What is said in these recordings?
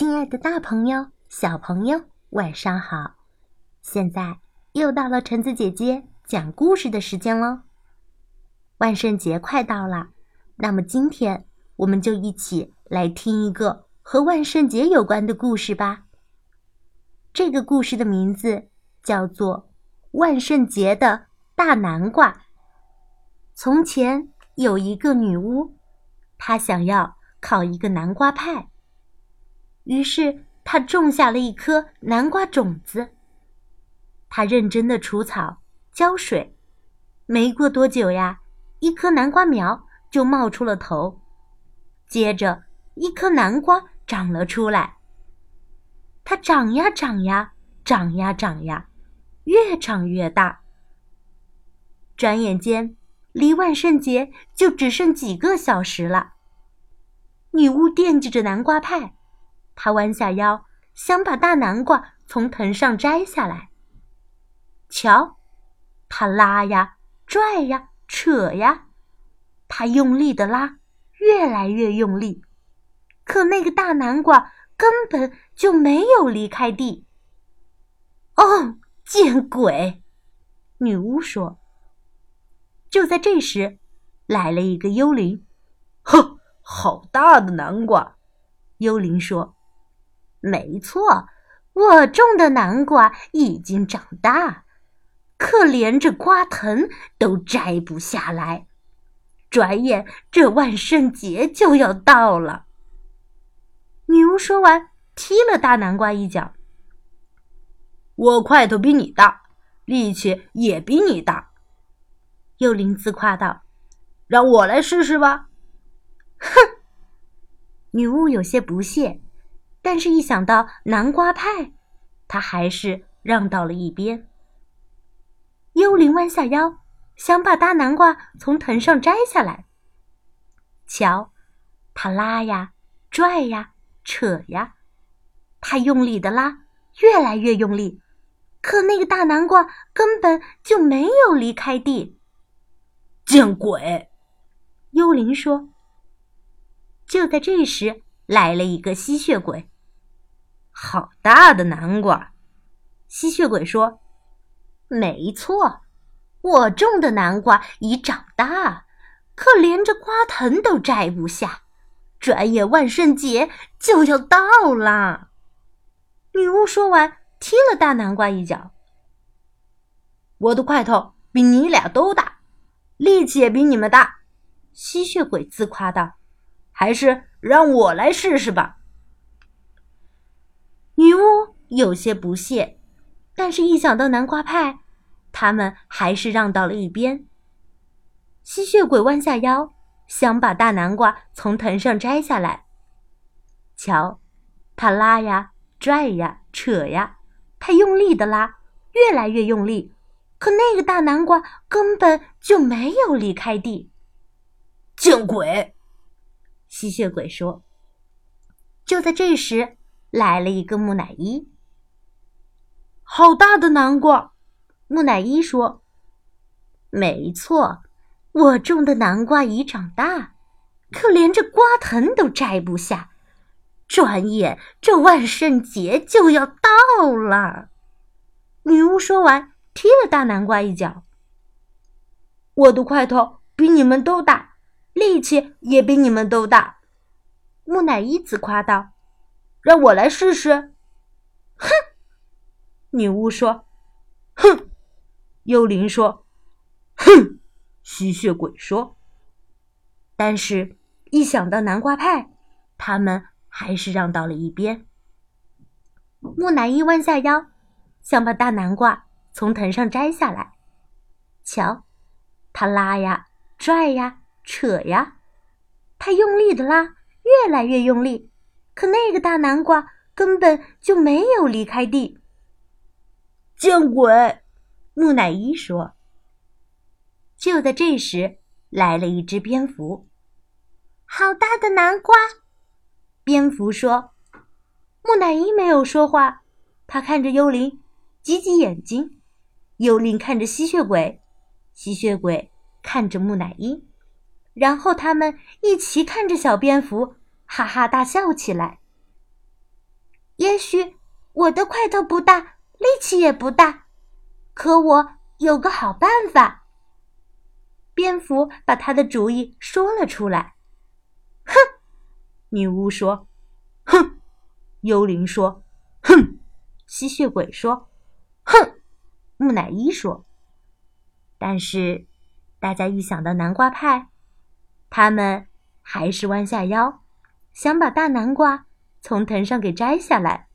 亲爱的，大朋友、小朋友，晚上好！现在又到了橙子姐姐讲故事的时间喽。万圣节快到了，那么今天我们就一起来听一个和万圣节有关的故事吧。这个故事的名字叫做《万圣节的大南瓜》。从前有一个女巫，她想要烤一个南瓜派。于是，他种下了一颗南瓜种子。他认真的除草、浇水，没过多久呀，一颗南瓜苗就冒出了头。接着，一颗南瓜长了出来。它长呀长呀，长呀长呀，越长越大。转眼间，离万圣节就只剩几个小时了。女巫惦记着南瓜派。他弯下腰，想把大南瓜从藤上摘下来。瞧，他拉呀、拽呀、扯呀，他用力的拉，越来越用力，可那个大南瓜根本就没有离开地。哦，见鬼！女巫说。就在这时，来了一个幽灵。哼，好大的南瓜！幽灵说。没错，我种的南瓜已经长大，可连着瓜藤都摘不下来。转眼这万圣节就要到了。女巫说完，踢了大南瓜一脚。我块头比你大，力气也比你大。幽灵自夸道：“让我来试试吧。”哼！女巫有些不屑。但是，一想到南瓜派，他还是让到了一边。幽灵弯下腰，想把大南瓜从藤上摘下来。瞧，他拉呀、拽呀、扯呀，他用力的拉，越来越用力，可那个大南瓜根本就没有离开地。见鬼！幽灵说。就在这时，来了一个吸血鬼。好大的南瓜！吸血鬼说：“没错，我种的南瓜已长大，可连着瓜藤都摘不下。转眼万圣节就要到了。”女巫说完，踢了大南瓜一脚。我的块头比你俩都大，力气也比你们大。吸血鬼自夸道：“还是让我来试试吧。”女巫有些不屑，但是一想到南瓜派，他们还是让到了一边。吸血鬼弯下腰，想把大南瓜从藤上摘下来。瞧，他拉呀、拽呀、扯呀，他用力的拉，越来越用力，可那个大南瓜根本就没有离开地。见鬼！吸血鬼说。就在这时。来了一个木乃伊，好大的南瓜！木乃伊说：“没错，我种的南瓜已长大，可连这瓜藤都摘不下。转眼这万圣节就要到了。”女巫说完，踢了大南瓜一脚。我的块头比你们都大，力气也比你们都大。木乃伊自夸道。让我来试试。哼，女巫说。哼，幽灵说。哼，吸血鬼说。但是，一想到南瓜派，他们还是让到了一边。木乃伊弯下腰，想把大南瓜从藤上摘下来。瞧，他拉呀、拽呀、扯呀，他用力的拉，越来越用力。可那个大南瓜根本就没有离开地。见鬼！木乃伊说。就在这时，来了一只蝙蝠。好大的南瓜！蝙蝠说。木乃伊没有说话，他看着幽灵，挤挤眼睛。幽灵看着吸血鬼，吸血鬼看着木乃伊，然后他们一起看着小蝙蝠。哈哈大笑起来。也许我的块头不大，力气也不大，可我有个好办法。蝙蝠把他的主意说了出来。哼，女巫说。哼，幽灵说。哼，吸血鬼说。哼，木乃伊说。但是，大家一想到南瓜派，他们还是弯下腰，想把大南瓜从藤上给摘下来。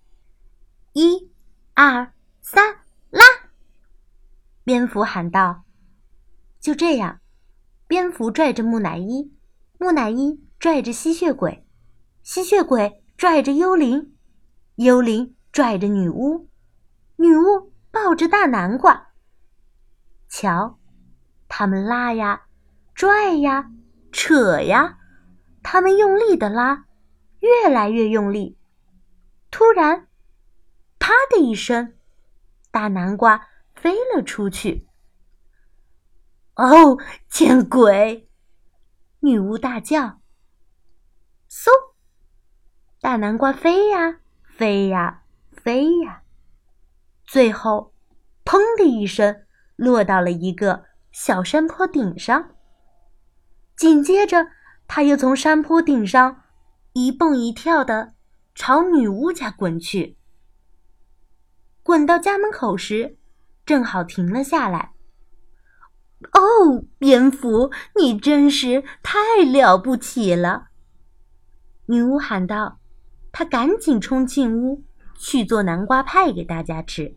一、二、三，拉！蝙蝠喊道。就这样，蝙蝠拽着木乃伊，木乃伊拽着吸血鬼，吸血鬼拽着幽灵，幽灵拽着女巫，女巫抱着大南瓜。瞧，他们拉呀，拽呀，扯呀，他们用力的拉，越来越用力。突然，啪的一声，大南瓜飞了出去。哦，见鬼！女巫大叫。嗖，大南瓜飞呀，飞呀，飞呀，最后，砰的一声。落到了一个小山坡顶上。紧接着，他又从山坡顶上一蹦一跳的朝女巫家滚去。滚到家门口时，正好停了下来。哦，蝙蝠，你真是太了不起了！女巫喊道。她赶紧冲进屋去做南瓜派给大家吃。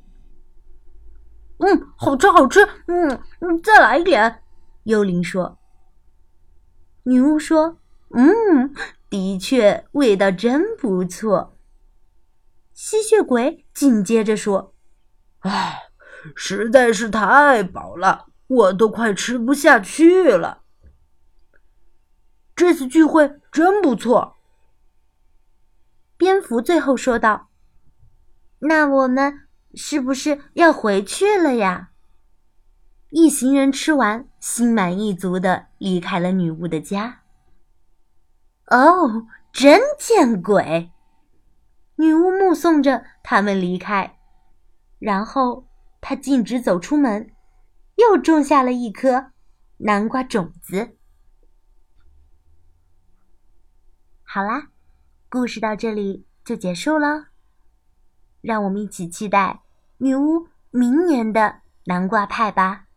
嗯，好吃，好吃。嗯嗯，再来一点。幽灵说。女巫说：“嗯，的确，味道真不错。”吸血鬼紧接着说：“唉，实在是太饱了，我都快吃不下去了。”这次聚会真不错。蝙蝠最后说道：“那我们。”是不是要回去了呀？一行人吃完，心满意足的离开了女巫的家。哦，真见鬼！女巫目送着他们离开，然后她径直走出门，又种下了一颗南瓜种子。好啦，故事到这里就结束了。让我们一起期待女巫明年的南瓜派吧。